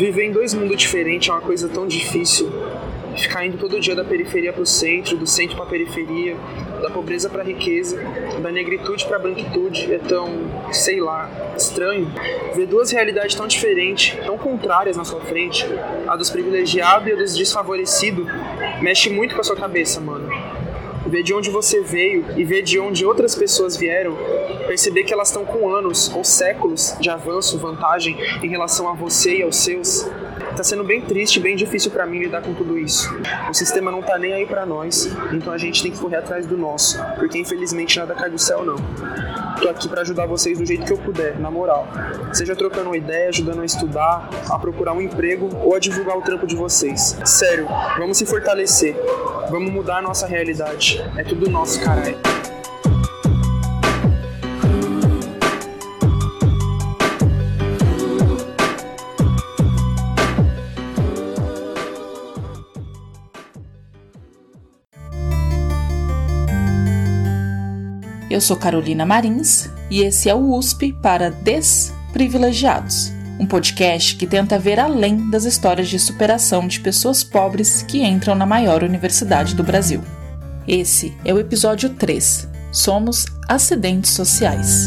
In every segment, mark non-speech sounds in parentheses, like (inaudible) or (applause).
Viver em dois mundos diferentes é uma coisa tão difícil. Ficar indo todo dia da periferia para o centro, do centro para a periferia, da pobreza para a riqueza, da negritude para a branquitude é tão, sei lá, estranho. Ver duas realidades tão diferentes, tão contrárias na sua frente, a dos privilegiados e a dos desfavorecidos, mexe muito com a sua cabeça, mano ver de onde você veio e ver de onde outras pessoas vieram, perceber que elas estão com anos ou séculos de avanço, vantagem em relação a você e aos seus. Tá sendo bem triste, bem difícil para mim lidar com tudo isso. O sistema não tá nem aí para nós, então a gente tem que correr atrás do nosso, porque infelizmente nada cai do céu não. Tô aqui para ajudar vocês do jeito que eu puder, na moral. Seja trocando uma ideia, ajudando a estudar, a procurar um emprego ou a divulgar o trampo de vocês. Sério, vamos se fortalecer. Vamos mudar a nossa realidade. É tudo nosso, caralho. Eu sou Carolina Marins e esse é o USP para Desprivilegiados um podcast que tenta ver além das histórias de superação de pessoas pobres que entram na maior universidade do Brasil. Esse é o episódio 3. Somos acidentes sociais.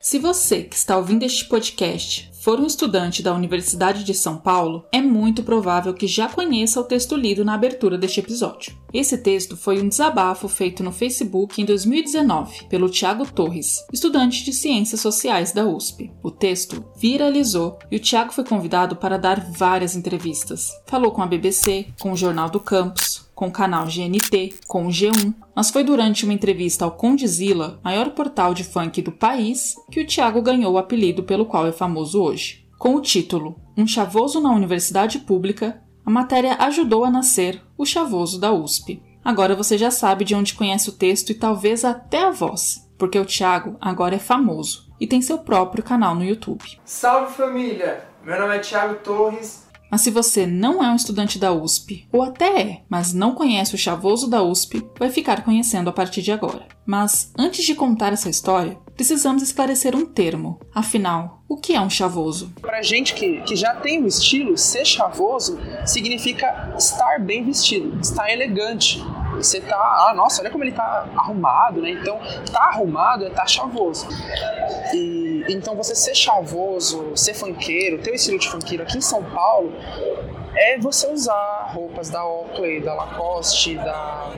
Se você que está ouvindo este podcast for um estudante da Universidade de São Paulo, é muito provável que já conheça o texto lido na abertura deste episódio. Esse texto foi um desabafo feito no Facebook em 2019 pelo Tiago Torres, estudante de Ciências Sociais da USP. O texto viralizou e o Tiago foi convidado para dar várias entrevistas. Falou com a BBC, com o Jornal do Campus, com o canal GNT, com o G1, mas foi durante uma entrevista ao Condizila, maior portal de funk do país, que o Thiago ganhou o apelido pelo qual é famoso hoje. Com o título Um Chavoso na Universidade Pública, a matéria ajudou a nascer o Chavoso da USP. Agora você já sabe de onde conhece o texto e talvez até a voz, porque o Thiago agora é famoso e tem seu próprio canal no YouTube. Salve família! Meu nome é Thiago Torres mas se você não é um estudante da USP, ou até é, mas não conhece o chavoso da USP, vai ficar conhecendo a partir de agora. Mas antes de contar essa história, precisamos esclarecer um termo. Afinal, o que é um chavoso? Pra gente que, que já tem o estilo, ser chavoso significa estar bem vestido, estar elegante. Você tá, ah, nossa, olha como ele tá arrumado, né? Então, tá arrumado é tá chavoso. E então você ser chavoso, ser funkeiro, ter o estilo de funkeiro aqui em São Paulo é você usar roupas da Oakley, da Lacoste, da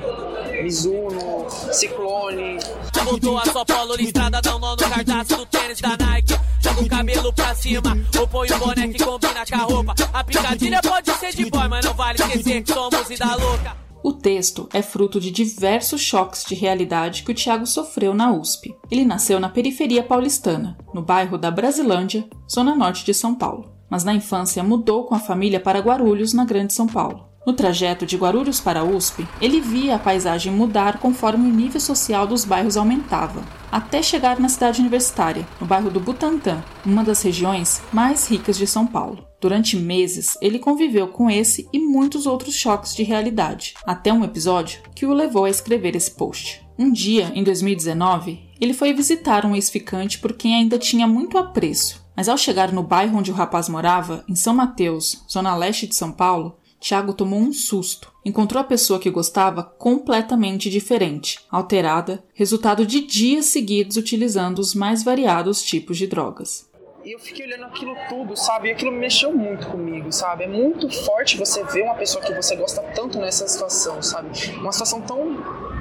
Mizuno, Ciclone. Botou a sua polo listrada, dá um nó no cartaz do tênis da Nike. Joga o cabelo pra cima, ou põe o boné que combina com a roupa. A picadilha pode ser de boy, mas não vale esquecer que somos da louca. O texto é fruto de diversos choques de realidade que o Tiago sofreu na USP. Ele nasceu na periferia paulistana, no bairro da Brasilândia, zona norte de São Paulo, mas na infância mudou com a família para Guarulhos, na Grande São Paulo. No trajeto de Guarulhos para a USP, ele via a paisagem mudar conforme o nível social dos bairros aumentava, até chegar na cidade universitária, no bairro do Butantã, uma das regiões mais ricas de São Paulo. Durante meses, ele conviveu com esse e muitos outros choques de realidade, até um episódio que o levou a escrever esse post. Um dia, em 2019, ele foi visitar um ex-ficante por quem ainda tinha muito apreço, mas ao chegar no bairro onde o rapaz morava, em São Mateus, zona leste de São Paulo, Tiago tomou um susto. Encontrou a pessoa que gostava completamente diferente, alterada, resultado de dias seguidos utilizando os mais variados tipos de drogas. E eu fiquei olhando aquilo tudo, sabe? E aquilo mexeu muito comigo, sabe? É muito forte você ver uma pessoa que você gosta tanto nessa situação, sabe? Uma situação tão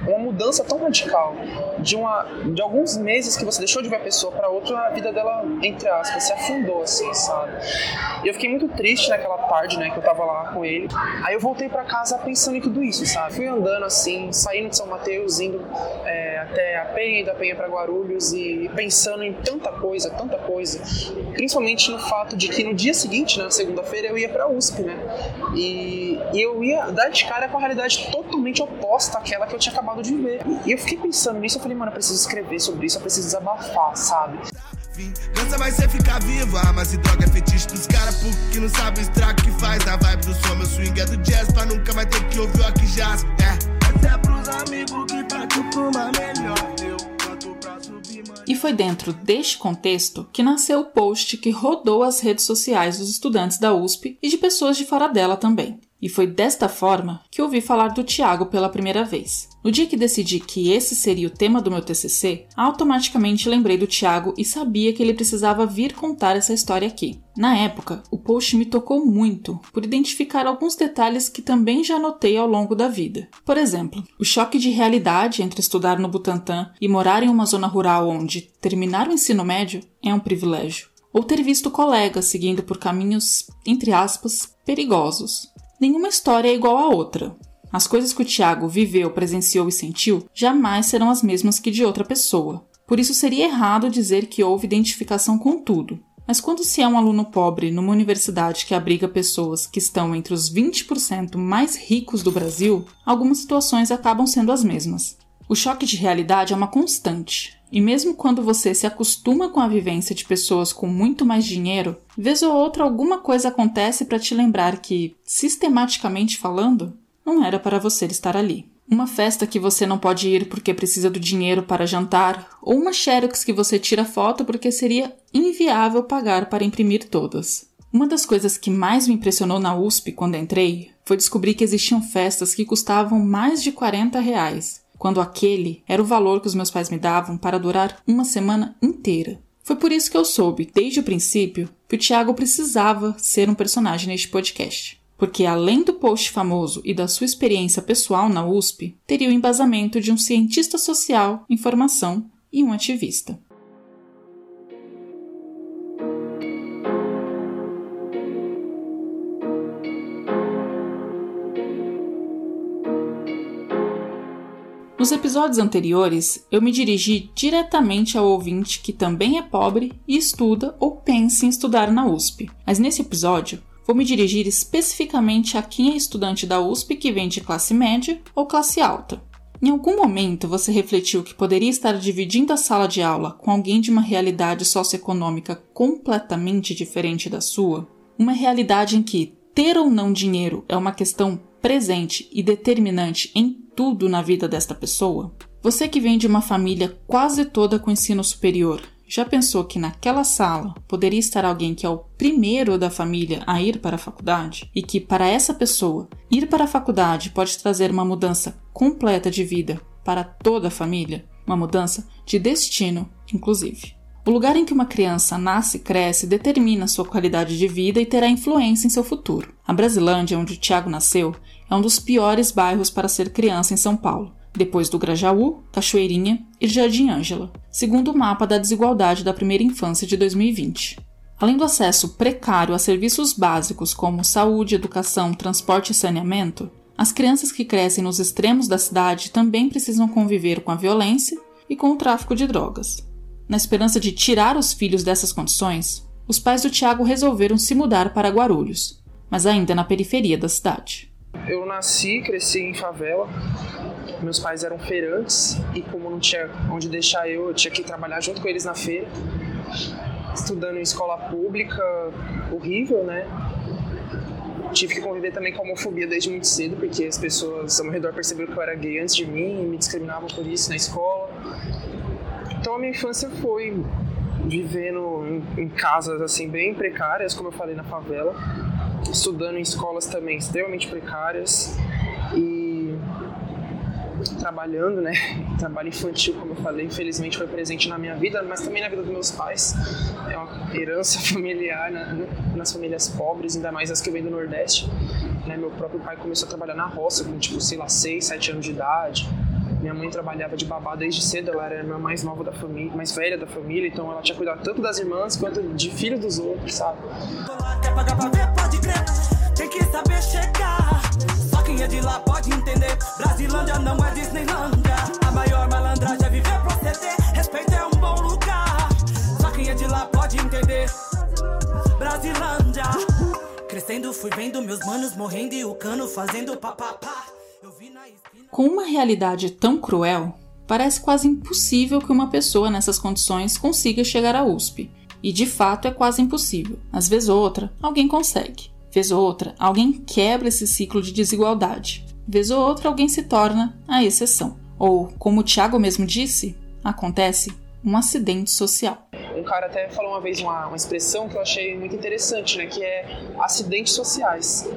uma mudança tão radical de uma de alguns meses que você deixou de ver a pessoa para outra a vida dela entre aspas se afundou assim sabe? E eu fiquei muito triste naquela tarde né que eu tava lá com ele. Aí eu voltei para casa pensando em tudo isso sabe? Fui andando assim saindo de São Mateus indo é, até a Penha da Penha para Guarulhos e pensando em tanta coisa tanta coisa. Principalmente no fato de que no dia seguinte na segunda-feira eu ia para USP né? E, e eu ia dar de cara com a realidade totalmente oposta àquela que eu tinha acabado de ver. E eu fiquei pensando nisso, eu falei, mano, eu preciso escrever sobre isso, eu preciso desabafar, sabe? Dança vai ser ficar vivo, armas e droga é fetiche dos caras porque não sabe o estrago que faz na vibe do som. Meu swing é do jazz pra nunca mais ter que ouvir o que jazz. É, essa é pros amigos que partiu pra uma melhor. Eu canto pra subir, mano. E foi dentro deste contexto que nasceu o post que rodou as redes sociais dos estudantes da USP e de pessoas de fora dela também. E foi desta forma que ouvi falar do Tiago pela primeira vez. No dia que decidi que esse seria o tema do meu TCC, automaticamente lembrei do Tiago e sabia que ele precisava vir contar essa história aqui. Na época, o post me tocou muito por identificar alguns detalhes que também já notei ao longo da vida. Por exemplo, o choque de realidade entre estudar no Butantã e morar em uma zona rural onde terminar o ensino médio é um privilégio. Ou ter visto colegas seguindo por caminhos, entre aspas, perigosos. Nenhuma história é igual à outra. As coisas que o Tiago viveu, presenciou e sentiu jamais serão as mesmas que de outra pessoa. Por isso seria errado dizer que houve identificação com tudo. Mas quando se é um aluno pobre numa universidade que abriga pessoas que estão entre os 20% mais ricos do Brasil, algumas situações acabam sendo as mesmas. O choque de realidade é uma constante, e mesmo quando você se acostuma com a vivência de pessoas com muito mais dinheiro, vez ou outra alguma coisa acontece para te lembrar que, sistematicamente falando, não era para você estar ali. Uma festa que você não pode ir porque precisa do dinheiro para jantar, ou uma Xerox que você tira foto porque seria inviável pagar para imprimir todas. Uma das coisas que mais me impressionou na USP quando entrei foi descobrir que existiam festas que custavam mais de 40 reais quando aquele era o valor que os meus pais me davam para durar uma semana inteira. Foi por isso que eu soube, desde o princípio, que o Tiago precisava ser um personagem neste podcast. Porque além do post famoso e da sua experiência pessoal na USP, teria o embasamento de um cientista social, informação e um ativista. Nos episódios anteriores, eu me dirigi diretamente ao ouvinte que também é pobre e estuda ou pensa em estudar na USP. Mas nesse episódio, vou me dirigir especificamente a quem é estudante da USP que vem de classe média ou classe alta. Em algum momento você refletiu que poderia estar dividindo a sala de aula com alguém de uma realidade socioeconômica completamente diferente da sua? Uma realidade em que ter ou não dinheiro é uma questão presente e determinante em tudo na vida desta pessoa? Você que vem de uma família quase toda com ensino superior, já pensou que naquela sala poderia estar alguém que é o primeiro da família a ir para a faculdade? E que, para essa pessoa, ir para a faculdade pode trazer uma mudança completa de vida para toda a família? Uma mudança de destino, inclusive. O lugar em que uma criança nasce e cresce determina sua qualidade de vida e terá influência em seu futuro. A Brasilândia, onde Tiago nasceu, é um dos piores bairros para ser criança em São Paulo, depois do Grajaú, Cachoeirinha e Jardim Ângela, segundo o mapa da desigualdade da primeira infância de 2020. Além do acesso precário a serviços básicos como saúde, educação, transporte e saneamento, as crianças que crescem nos extremos da cidade também precisam conviver com a violência e com o tráfico de drogas. Na esperança de tirar os filhos dessas condições, os pais do Tiago resolveram se mudar para Guarulhos, mas ainda na periferia da cidade. Eu nasci, cresci em favela. Meus pais eram feirantes e como não tinha onde deixar eu, eu tinha que trabalhar junto com eles na feira. Estudando em escola pública, horrível, né? Tive que conviver também com a homofobia desde muito cedo, porque as pessoas ao meu redor perceberam que eu era gay antes de mim e me discriminavam por isso na escola. Então a minha infância foi vivendo em, em casas assim bem precárias, como eu falei na favela estudando em escolas também extremamente precárias e trabalhando, né? (laughs) Trabalho infantil, como eu falei, infelizmente foi presente na minha vida, mas também na vida dos meus pais. É uma herança (laughs) familiar né? nas famílias pobres, ainda mais as que vêm do Nordeste. Né? Meu próprio pai começou a trabalhar na roça com, tipo, sei lá, 6, 7 anos de idade. Minha mãe trabalhava de babá desde cedo, ela era a mais nova da família, mais velha da família, então ela tinha cuidado tanto das irmãs quanto de filhos dos outros, sabe? Tem que saber chegar. Só quem é de lá pode entender. Brasilândia não é Disneylândia. A maior malandragem é viver proceder. Respeito é um bom lugar. Só quem é de lá pode entender. Brasilândia. Crescendo, fui vendo meus manos morrendo e o cano fazendo papapá. Com uma realidade tão cruel, parece quase impossível que uma pessoa nessas condições consiga chegar à USP. E de fato é quase impossível. Às vezes outra, alguém consegue. Vez ou outra, alguém quebra esse ciclo de desigualdade. Vez ou outra, alguém se torna a exceção. Ou, como o Tiago mesmo disse, acontece um acidente social. Um cara até falou uma vez uma, uma expressão que eu achei muito interessante, né? Que é acidentes sociais.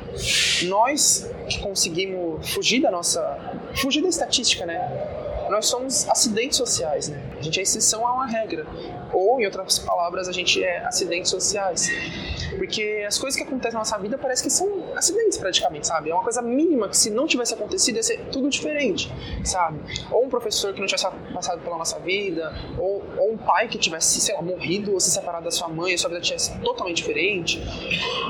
Nós que conseguimos fugir da nossa. fugir da estatística, né? Nós somos acidentes sociais, né? A gente é exceção a uma regra. Ou, em outras palavras, a gente é acidentes sociais. Porque as coisas que acontecem na nossa vida parece que são acidentes praticamente, sabe? É uma coisa mínima que se não tivesse acontecido ia ser tudo diferente, sabe? Ou um professor que não tivesse passado pela nossa vida, ou, ou um pai que tivesse, sei lá, morrido ou se separado da sua mãe e sua vida tivesse totalmente diferente,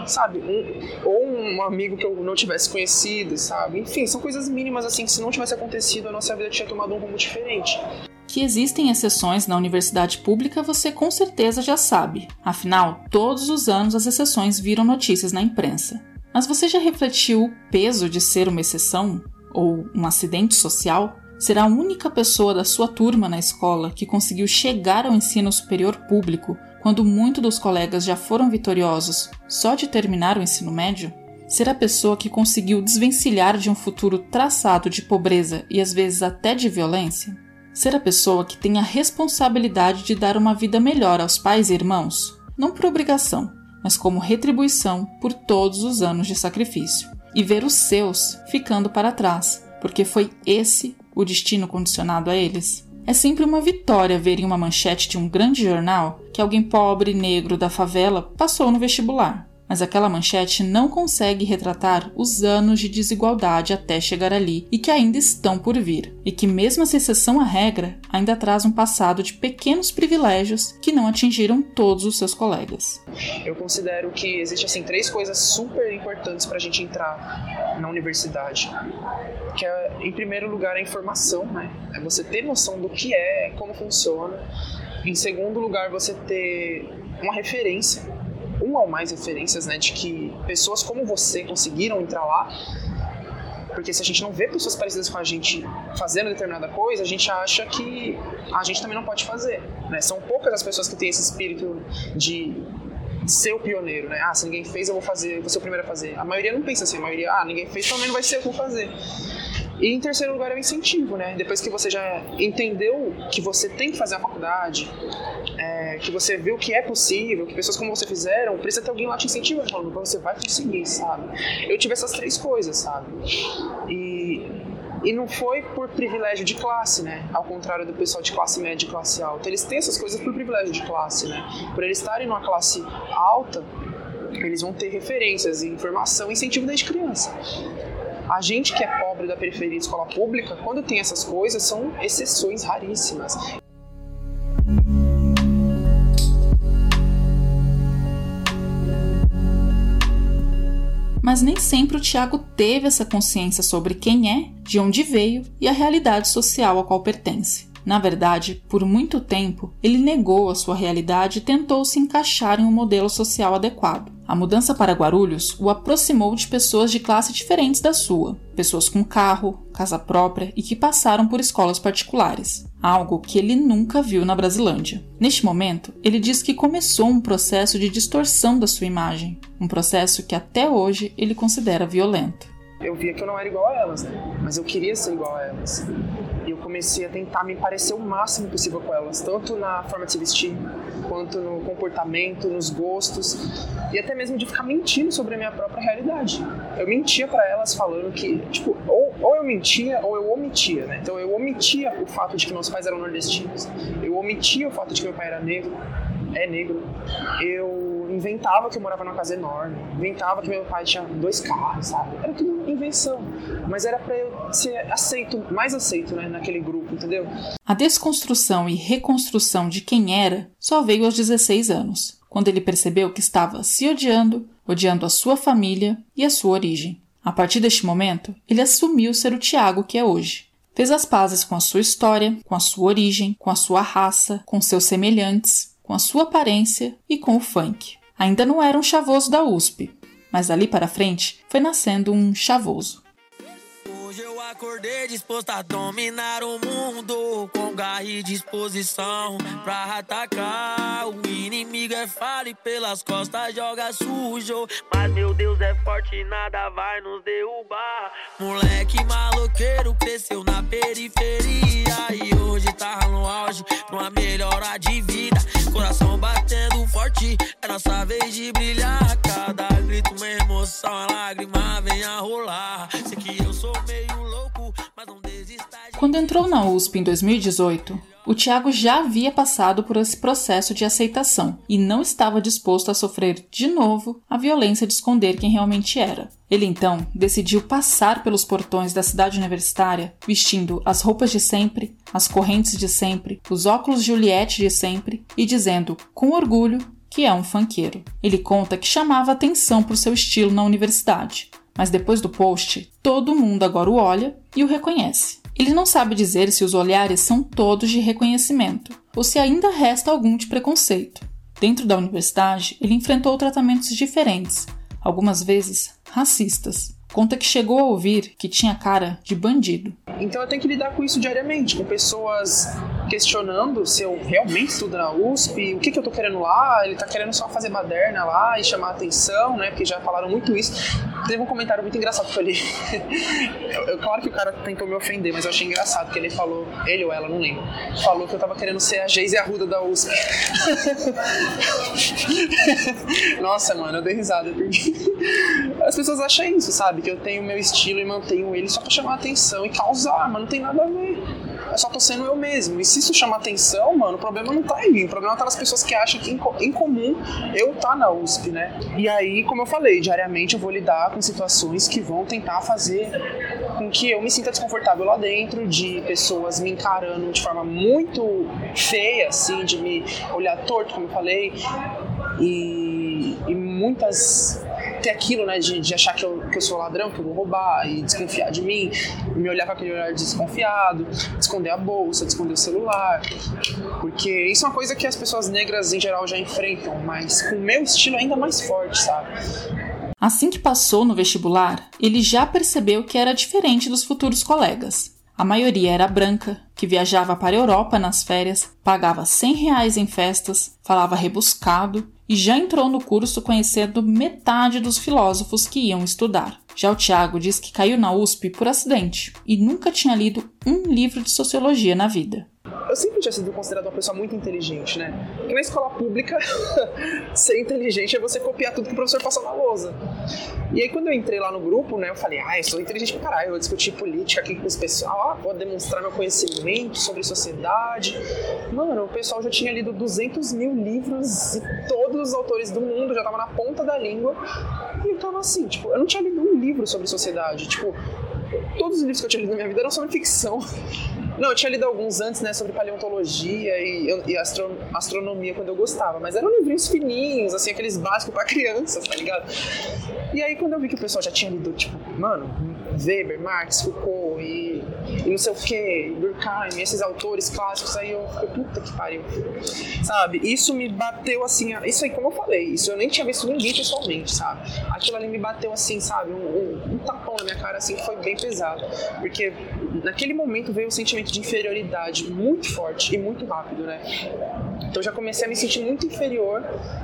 sabe? Um, ou um amigo que eu não tivesse conhecido, sabe? Enfim, são coisas mínimas assim que se não tivesse acontecido a nossa vida tinha tomado um rumo diferente. Que existem exceções na universidade pública você com certeza já sabe. Afinal, todos os anos as exceções viram notícias na imprensa. Mas você já refletiu o peso de ser uma exceção? Ou um acidente social? Ser a única pessoa da sua turma na escola que conseguiu chegar ao ensino superior público quando muitos dos colegas já foram vitoriosos só de terminar o ensino médio? Ser a pessoa que conseguiu desvencilhar de um futuro traçado de pobreza e às vezes até de violência? Ser a pessoa que tem a responsabilidade de dar uma vida melhor aos pais e irmãos, não por obrigação, mas como retribuição por todos os anos de sacrifício. E ver os seus ficando para trás, porque foi esse o destino condicionado a eles. É sempre uma vitória ver em uma manchete de um grande jornal que alguém pobre negro da favela passou no vestibular mas aquela manchete não consegue retratar os anos de desigualdade até chegar ali e que ainda estão por vir, e que, mesmo essa exceção à regra, ainda traz um passado de pequenos privilégios que não atingiram todos os seus colegas. Eu considero que existem assim três coisas super importantes para a gente entrar na universidade, que é, em primeiro lugar, a informação, né? É você ter noção do que é, como funciona. Em segundo lugar, você ter uma referência uma ou mais referências, né, de que pessoas como você conseguiram entrar lá. Porque se a gente não vê pessoas parecidas com a gente fazendo determinada coisa, a gente acha que a gente também não pode fazer. Né? São poucas as pessoas que têm esse espírito de ser o pioneiro, né? Ah, se ninguém fez, eu vou fazer, vou ser o primeiro a fazer. A maioria não pensa assim, a maioria, ah, ninguém fez, também não vai ser eu que vou fazer. E em terceiro lugar é o incentivo, né? Depois que você já entendeu que você tem que fazer a faculdade, é, que você viu que é possível, que pessoas como você fizeram, precisa ter alguém lá te incentivando, falando você vai conseguir, sabe? Eu tive essas três coisas, sabe? E, e não foi por privilégio de classe, né? Ao contrário do pessoal de classe média e classe alta. Eles têm essas coisas por privilégio de classe, né? Por eles estarem numa classe alta, eles vão ter referências, informação e incentivo desde criança. A gente que é pobre da periferia de escola pública, quando tem essas coisas, são exceções raríssimas. Mas nem sempre o Tiago teve essa consciência sobre quem é, de onde veio e a realidade social a qual pertence. Na verdade, por muito tempo, ele negou a sua realidade e tentou se encaixar em um modelo social adequado. A mudança para Guarulhos o aproximou de pessoas de classe diferentes da sua, pessoas com carro, casa própria e que passaram por escolas particulares, algo que ele nunca viu na Brasilândia. Neste momento, ele diz que começou um processo de distorção da sua imagem, um processo que até hoje ele considera violento. Eu via que eu não era igual a elas, né? mas eu queria ser igual a elas comecei a tentar me parecer o máximo possível com elas, tanto na forma de se vestir, quanto no comportamento, nos gostos, e até mesmo de ficar mentindo sobre a minha própria realidade. Eu mentia para elas falando que, tipo, ou, ou eu mentia ou eu omitia, né? Então eu omitia o fato de que meus pais eram nordestinos, eu omitia o fato de que meu pai era negro, é negro, eu inventava que eu morava numa casa enorme, inventava que meu pai tinha dois carros, sabe? Era tudo invenção. Mas era para eu ser aceito, mais aceito, né, naquele grupo, entendeu? A desconstrução e reconstrução de quem era só veio aos 16 anos, quando ele percebeu que estava se odiando, odiando a sua família e a sua origem. A partir deste momento, ele assumiu ser o Tiago que é hoje. Fez as pazes com a sua história, com a sua origem, com a sua raça, com seus semelhantes, com a sua aparência e com o funk. Ainda não era um chavoso da USP, mas dali para frente foi nascendo um chavoso. Hoje eu acordei disposto a dominar o mundo com garra e disposição pra atacar. O inimigo é falho e pelas costas joga sujo. Mas meu Deus é forte nada vai nos derrubar. Moleque maloqueiro cresceu na periferia e hoje tá no auge pra uma melhora de vida. Coração batendo forte, é nossa vez de brilhar. Cada grito, uma emoção, a lágrima vem a rolar. Sei que eu sou meio Quando entrou na USP em 2018, o Tiago já havia passado por esse processo de aceitação e não estava disposto a sofrer de novo a violência de esconder quem realmente era. Ele então decidiu passar pelos portões da cidade universitária vestindo as roupas de sempre, as correntes de sempre, os óculos Juliette de sempre e dizendo com orgulho que é um funkeiro. Ele conta que chamava atenção por seu estilo na universidade, mas depois do post, todo mundo agora o olha e o reconhece. Ele não sabe dizer se os olhares são todos de reconhecimento ou se ainda resta algum de preconceito. Dentro da universidade, ele enfrentou tratamentos diferentes, algumas vezes racistas. Conta que chegou a ouvir que tinha cara de bandido. Então eu tenho que lidar com isso diariamente, com pessoas questionando se eu realmente estudo na USP, o que, que eu tô querendo lá, ele tá querendo só fazer baderna lá e chamar atenção, né? Porque já falaram muito isso. Teve um comentário muito engraçado que (laughs) eu eu, claro que o cara tentou me ofender, mas eu achei engraçado que ele falou, ele ou ela, não lembro, falou que eu tava querendo ser a Geise Arruda da USP. (laughs) Nossa, mano, eu dei risada (laughs) as pessoas acham isso, sabe? Que eu tenho meu estilo e mantenho ele só pra chamar atenção e causar, mas não tem nada a ver. Só tô sendo eu mesmo. E se isso chama atenção, mano, o problema não tá em mim. O problema tá nas pessoas que acham que em, comum eu tá na USP, né? E aí, como eu falei, diariamente eu vou lidar com situações que vão tentar fazer com que eu me sinta desconfortável lá dentro, de pessoas me encarando de forma muito feia, assim, de me olhar torto, como eu falei. E, e muitas ter aquilo, né, de, de achar que eu, que eu sou ladrão, que eu vou roubar e desconfiar de mim, me olhar com aquele olhar desconfiado, esconder a bolsa, esconder o celular, porque isso é uma coisa que as pessoas negras em geral já enfrentam, mas com o meu estilo ainda mais forte, sabe? Assim que passou no vestibular, ele já percebeu que era diferente dos futuros colegas. A maioria era branca, que viajava para a Europa nas férias, pagava 100 reais em festas, falava rebuscado e já entrou no curso conhecendo metade dos filósofos que iam estudar. Já o Tiago diz que caiu na USP por acidente e nunca tinha lido um livro de sociologia na vida eu sempre tinha sido considerado uma pessoa muito inteligente, né? E na escola pública, (laughs) ser inteligente é você copiar tudo que o professor passa na lousa. E aí, quando eu entrei lá no grupo, né, eu falei, ah, eu sou inteligente pra caralho, eu vou discutir política aqui com esse pessoal, ah, vou demonstrar meu conhecimento sobre sociedade. Mano, o pessoal já tinha lido 200 mil livros e todos os autores do mundo já tava na ponta da língua. E eu tava assim, tipo, eu não tinha lido um livro sobre sociedade. Tipo, todos os livros que eu tinha lido na minha vida eram sobre ficção. Não, eu tinha lido alguns antes, né, sobre paleontologia e, e astro, astronomia quando eu gostava, mas eram livrinhos fininhos, assim, aqueles básicos para (laughs) crianças, tá ligado? E aí quando eu vi que o pessoal já tinha lido, tipo, mano, Weber, Marx, Foucault e, e não sei o que, Durkheim, esses autores clássicos, aí eu fiquei, puta que pariu. Sabe? Isso me bateu assim, isso aí, como eu falei, isso eu nem tinha visto ninguém pessoalmente, sabe? Aquilo ali me bateu assim, sabe? Um, um, um tapão na minha cara, assim, que foi bem pesado. Porque naquele momento veio um sentimento de inferioridade muito forte e muito rápido, né? Então já comecei a me sentir muito inferior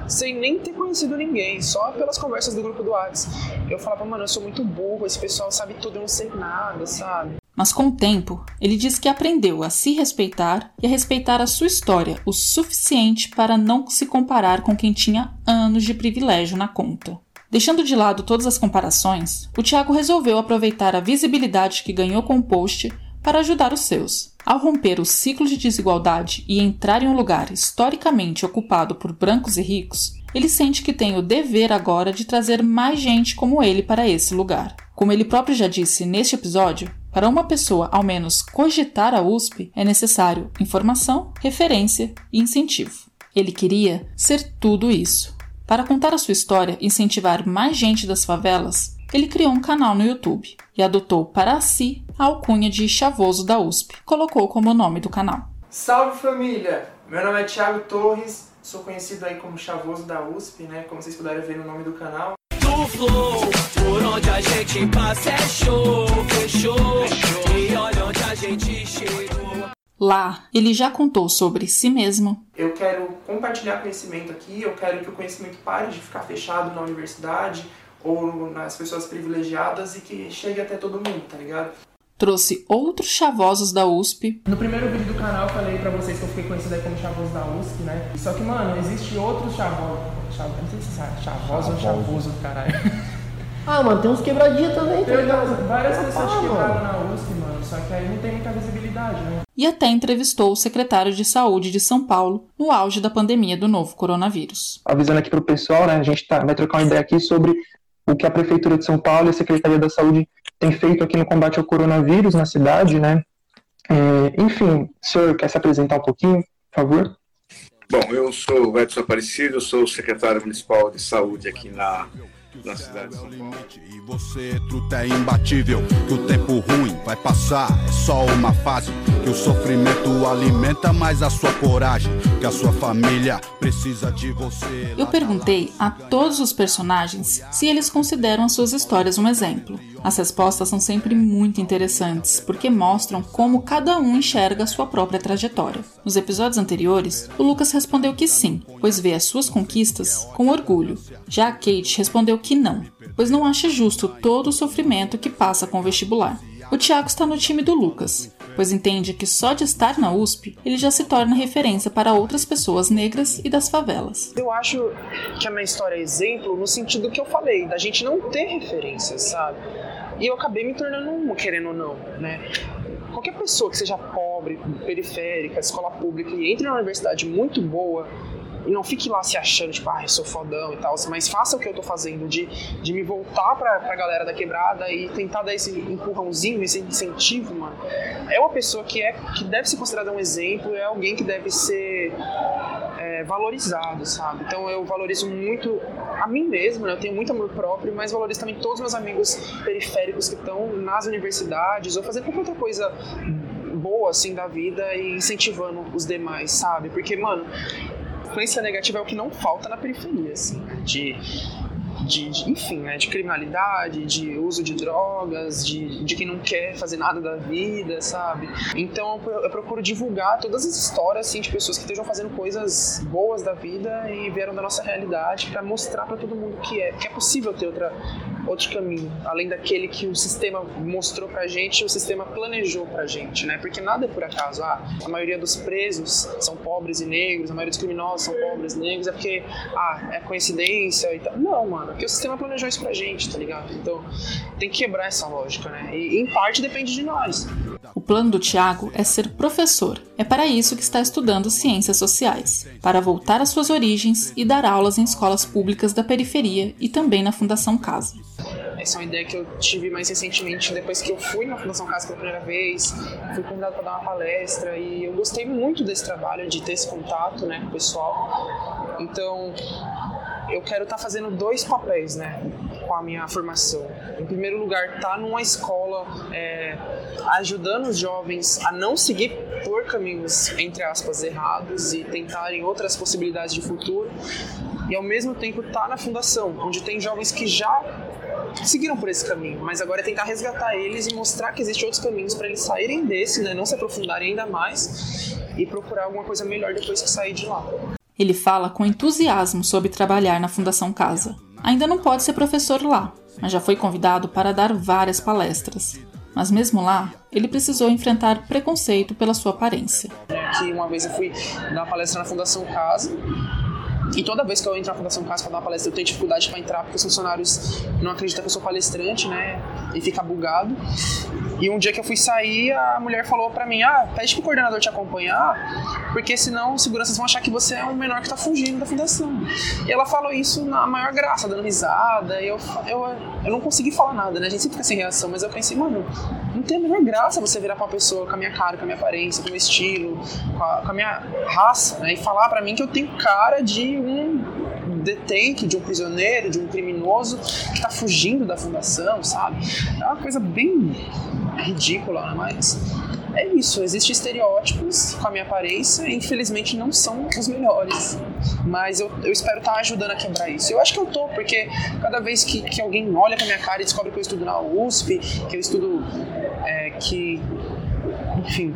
sem nem ter conhecido ninguém, só pelas conversas do grupo do Whats. Eu falava, mano, eu sou muito burro, esse pessoal sabe tudo, eu não sei nada, sabe? Mas com o tempo, ele diz que aprendeu a se respeitar e a respeitar a sua história o suficiente para não se comparar com quem tinha anos de privilégio na conta. Deixando de lado todas as comparações, o Tiago resolveu aproveitar a visibilidade que ganhou com o post para ajudar os seus. Ao romper o ciclo de desigualdade e entrar em um lugar historicamente ocupado por brancos e ricos, ele sente que tem o dever agora de trazer mais gente como ele para esse lugar. Como ele próprio já disse neste episódio, para uma pessoa ao menos cogitar a USP é necessário informação, referência e incentivo. Ele queria ser tudo isso. Para contar a sua história e incentivar mais gente das favelas, ele criou um canal no YouTube e adotou para si a alcunha de Chavoso da USP. Colocou como nome do canal. Salve família! Meu nome é Thiago Torres, sou conhecido aí como Chavoso da USP, né? Como vocês puderam ver no nome do canal. Do flow, por onde a gente passa é show, fechou, e olha onde a gente chegou. Lá, ele já contou sobre si mesmo. Eu quero compartilhar conhecimento aqui, eu quero que o conhecimento pare de ficar fechado na universidade, ou nas pessoas privilegiadas e que chegue até todo mundo, tá ligado? Trouxe outros chavosos da USP. No primeiro vídeo do canal eu falei pra vocês que eu fiquei conhecido aí como chavoso da USP, né? Só que, mano, existe outros chavosos. Chavo, não sei se sabe, chavoso ou chavoso, caralho. (laughs) Ah, mano, tem uns quebradinhos também, tá Tem ligado? várias Ah, pessoas que mano. quebraram na USP, mano, só que aí não tem muita visibilidade, né? E até entrevistou o secretário de Saúde de São Paulo no auge da pandemia do novo coronavírus. avisando aqui para o pessoal, né? A gente tá, vai trocar uma ideia aqui sobre o que a Prefeitura de São Paulo e a Secretaria da Saúde têm feito aqui no combate ao coronavírus na cidade, né? É, enfim, o senhor quer se apresentar um pouquinho, por favor? Bom, eu sou o Edson Aparecido, sou o secretário municipal de saúde aqui na, na cidade de São Paulo. E você, truta, é imbatível. Que o tempo ruim vai passar, é só uma fase. Que o sofrimento alimenta mais a sua coragem. Que a sua família precisa de você. Eu perguntei a todos os personagens se eles consideram as suas histórias um exemplo. As respostas são sempre muito interessantes, porque mostram como cada um enxerga a sua própria trajetória. Nos episódios anteriores, o Lucas respondeu que sim, pois vê as suas conquistas com orgulho. Já a Kate respondeu que não, pois não acha justo todo o sofrimento que passa com o vestibular. O Thiago está no time do Lucas, pois entende que só de estar na USP ele já se torna referência para outras pessoas negras e das favelas. Eu acho que a minha história é exemplo no sentido que eu falei, da gente não ter referências, sabe? E eu acabei me tornando uma, querendo ou não, né? Qualquer pessoa que seja pobre, periférica, escola pública e entre numa universidade muito boa e não fique lá se achando, tipo, ah, eu sou fodão e tal, mas faça o que eu tô fazendo de, de me voltar pra, pra galera da quebrada e tentar dar esse empurrãozinho, esse incentivo, mano. É uma pessoa que, é, que deve ser considerada um exemplo, é alguém que deve ser é, valorizado, sabe? Então eu valorizo muito a mim mesmo, né? Eu tenho muito amor próprio, mas valorizo também todos os meus amigos periféricos que estão nas universidades ou fazendo qualquer outra coisa boa, assim, da vida e incentivando os demais, sabe? Porque, mano, influência negativa é o que não falta na periferia, assim, né? de, de, de- enfim, né, de criminalidade, de uso de drogas, de, de quem não quer fazer nada da vida, sabe? Então eu, eu procuro divulgar todas as histórias, assim, de pessoas que estejam fazendo coisas boas da vida e vieram da nossa realidade para mostrar para todo mundo que é, que é possível ter outra outro caminho, além daquele que o sistema mostrou pra gente, o sistema planejou pra gente, né? Porque nada é por acaso. Ah, a maioria dos presos são pobres e negros, a maioria dos criminosos são pobres e negros, é porque, ah, é coincidência e tal. Não, mano, porque o sistema planejou isso pra gente, tá ligado? Então, tem que quebrar essa lógica, né? E em parte depende de nós. Plano do Tiago é ser professor. É para isso que está estudando ciências sociais, para voltar às suas origens e dar aulas em escolas públicas da periferia e também na Fundação Casa. Essa é uma ideia que eu tive mais recentemente, depois que eu fui na Fundação Casa pela primeira vez, fui convidado para dar uma palestra e eu gostei muito desse trabalho, de ter esse contato né, com o pessoal. Então, eu quero estar fazendo dois papéis né, com a minha formação. Em primeiro lugar, estar numa escola é, ajudando os jovens a não seguir por caminhos, entre aspas, errados e tentarem outras possibilidades de futuro. E ao mesmo tempo estar na fundação, onde tem jovens que já seguiram por esse caminho, mas agora é tentar resgatar eles e mostrar que existem outros caminhos para eles saírem desse, né, não se aprofundarem ainda mais e procurar alguma coisa melhor depois que sair de lá. Ele fala com entusiasmo sobre trabalhar na Fundação Casa. Ainda não pode ser professor lá, mas já foi convidado para dar várias palestras. Mas mesmo lá, ele precisou enfrentar preconceito pela sua aparência. Que uma vez eu fui dar palestra na Fundação Casa e toda vez que eu entro na Fundação Casa para dar uma palestra, eu tenho dificuldade para entrar porque os funcionários não acreditam que eu sou palestrante, né? E fica bugado. E um dia que eu fui sair, a mulher falou para mim: "Ah, pede pro coordenador te acompanhar, porque senão os seguranças vão achar que você é um menor que tá fugindo da fundação". E ela falou isso na maior graça, dando risada, e eu eu, eu não consegui falar nada, né? A gente sempre fica sem reação, mas eu pensei: "Mano, não tem a menor graça você virar pra uma pessoa com a minha cara, com a minha aparência, com o meu estilo, com a, com a minha raça, né? E falar pra mim que eu tenho cara de um detente, de um prisioneiro, de um criminoso que tá fugindo da fundação, sabe? É uma coisa bem ridícula, né? Mas é isso, existem estereótipos com a minha aparência e infelizmente não são os melhores. Mas eu, eu espero estar ajudando a quebrar isso. Eu acho que eu tô, porque cada vez que, que alguém olha pra minha cara e descobre que eu estudo na USP, que eu estudo é, que, enfim,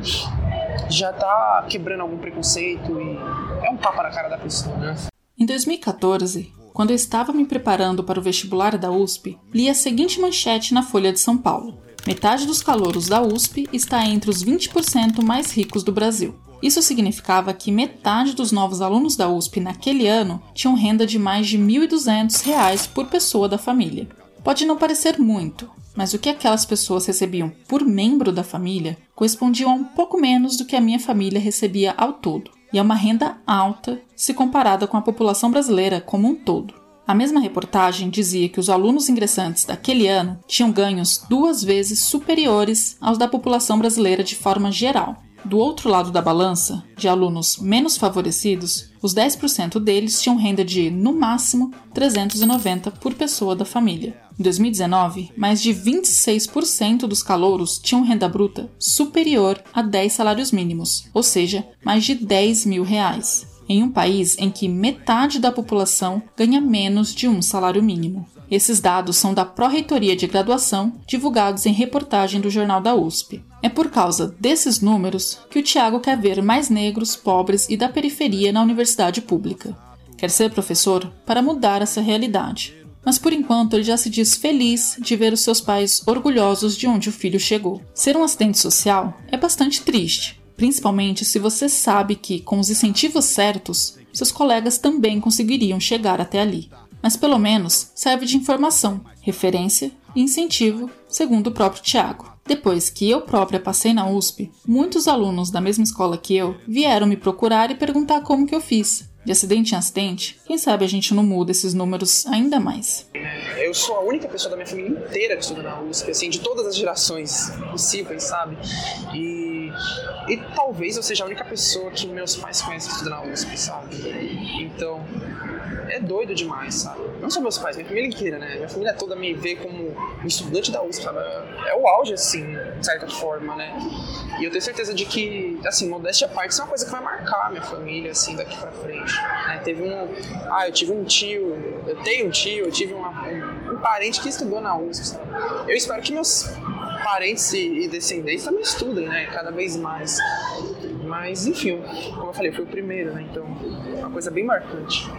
já tá quebrando algum preconceito e é um tapa na cara da pessoa, né? Em 2014, quando eu estava me preparando para o vestibular da USP, li a seguinte manchete na Folha de São Paulo: Metade dos calouros da USP está entre os 20% mais ricos do Brasil. Isso significava que metade dos novos alunos da USP naquele ano tinham renda de mais de R$ 1.200 por pessoa da família. Pode não parecer muito, mas o que aquelas pessoas recebiam por membro da família correspondia a um pouco menos do que a minha família recebia ao todo, e é uma renda alta se comparada com a população brasileira como um todo. A mesma reportagem dizia que os alunos ingressantes daquele ano tinham ganhos duas vezes superiores aos da população brasileira de forma geral. Do outro lado da balança, de alunos menos favorecidos, os 10% deles tinham renda de, no máximo, 390 por pessoa da família. Em 2019, mais de 26% dos calouros tinham renda bruta superior a 10 salários mínimos, ou seja, mais de 10 mil reais em um país em que metade da população ganha menos de um salário mínimo. Esses dados são da Pró-Reitoria de Graduação, divulgados em reportagem do Jornal da USP. É por causa desses números que o Tiago quer ver mais negros, pobres e da periferia na universidade pública. Quer ser professor para mudar essa realidade. Mas por enquanto ele já se diz feliz de ver os seus pais orgulhosos de onde o filho chegou. Ser um assistente social é bastante triste, principalmente se você sabe que, com os incentivos certos, seus colegas também conseguiriam chegar até ali. Mas pelo menos serve de informação, referência e incentivo, segundo o próprio Tiago. Depois que eu própria passei na USP, muitos alunos da mesma escola que eu vieram me procurar e perguntar como que eu fiz. De acidente em acidente, quem sabe a gente não muda esses números ainda mais. Eu sou a única pessoa da minha família inteira que estuda na USP, assim, de todas as gerações possíveis, sabe? E, e talvez eu seja a única pessoa que meus pais conhecem que estuda na USP, sabe? Então, é doido demais, sabe? Não só meus pais, minha família inteira, né? Minha família toda me vê como estudante da USP, sabe? É o auge, assim, de certa forma, né? E eu tenho certeza de que, assim, modéstia à parte, isso é uma coisa que vai marcar minha família, assim, daqui pra frente. Né? Teve um... Ah, eu tive um tio, eu tenho um tio, eu tive uma, um, um parente que estudou na USP, sabe? Eu espero que meus parentes e descendentes também estudem, né? Cada vez mais. Mas, enfim, como eu falei, eu fui o primeiro, né? Então, uma coisa bem marcante.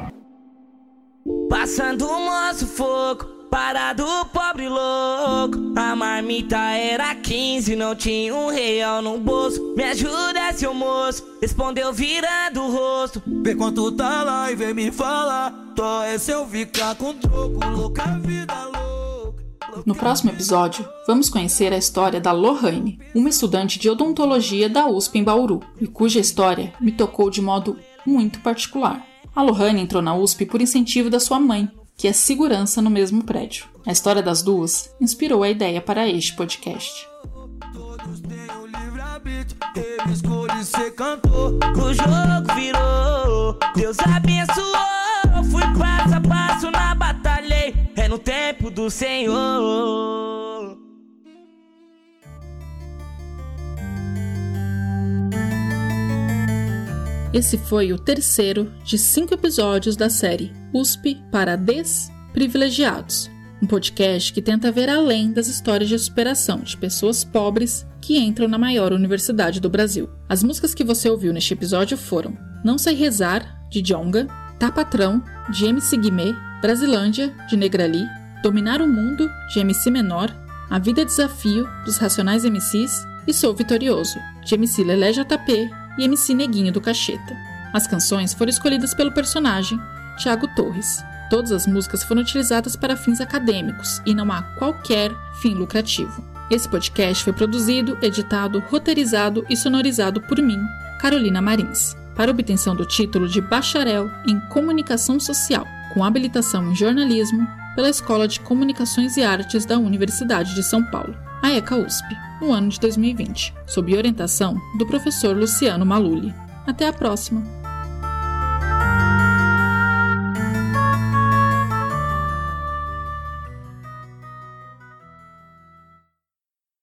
Passando o moço fogo, parado pobre louco. A marmita era 15, não tinha um real no bolso. Me ajuda, seu moço, respondeu virando o rosto. Vê quanto tá lá e vem me falar. Tô é se eu ficar com troco, louca vida louca. No próximo episódio, vamos conhecer a história da Lohane, uma estudante de odontologia da USP em Bauru, e cuja história me tocou de modo muito particular. A Lohane entrou na USP por incentivo da sua mãe, que é segurança no mesmo prédio. A história das duas inspirou a ideia para este podcast. É no tempo do Senhor. Esse foi o terceiro de cinco episódios da série USP para Desprivilegiados, um podcast que tenta ver além das histórias de superação de pessoas pobres que entram na maior universidade do Brasil. As músicas que você ouviu neste episódio foram Não Sei Rezar, de Jonga, Tá Patrão, de MC Guimê, Brasilândia, de Negrali, Dominar o Mundo, de MC Menor, A Vida é Desafio, dos Racionais MCs e Sou Vitorioso, de MC Lelé JP e MC Neguinho do Cacheta. As canções foram escolhidas pelo personagem Tiago Torres. Todas as músicas foram utilizadas para fins acadêmicos e não há qualquer fim lucrativo. Esse podcast foi produzido, editado, roteirizado e sonorizado por mim, Carolina Marins, para obtenção do título de Bacharel em Comunicação Social, com habilitação em jornalismo pela Escola de Comunicações e Artes da Universidade de São Paulo, a ECA USP, no ano de 2020, sob orientação do professor Luciano Maluli. Até a próxima!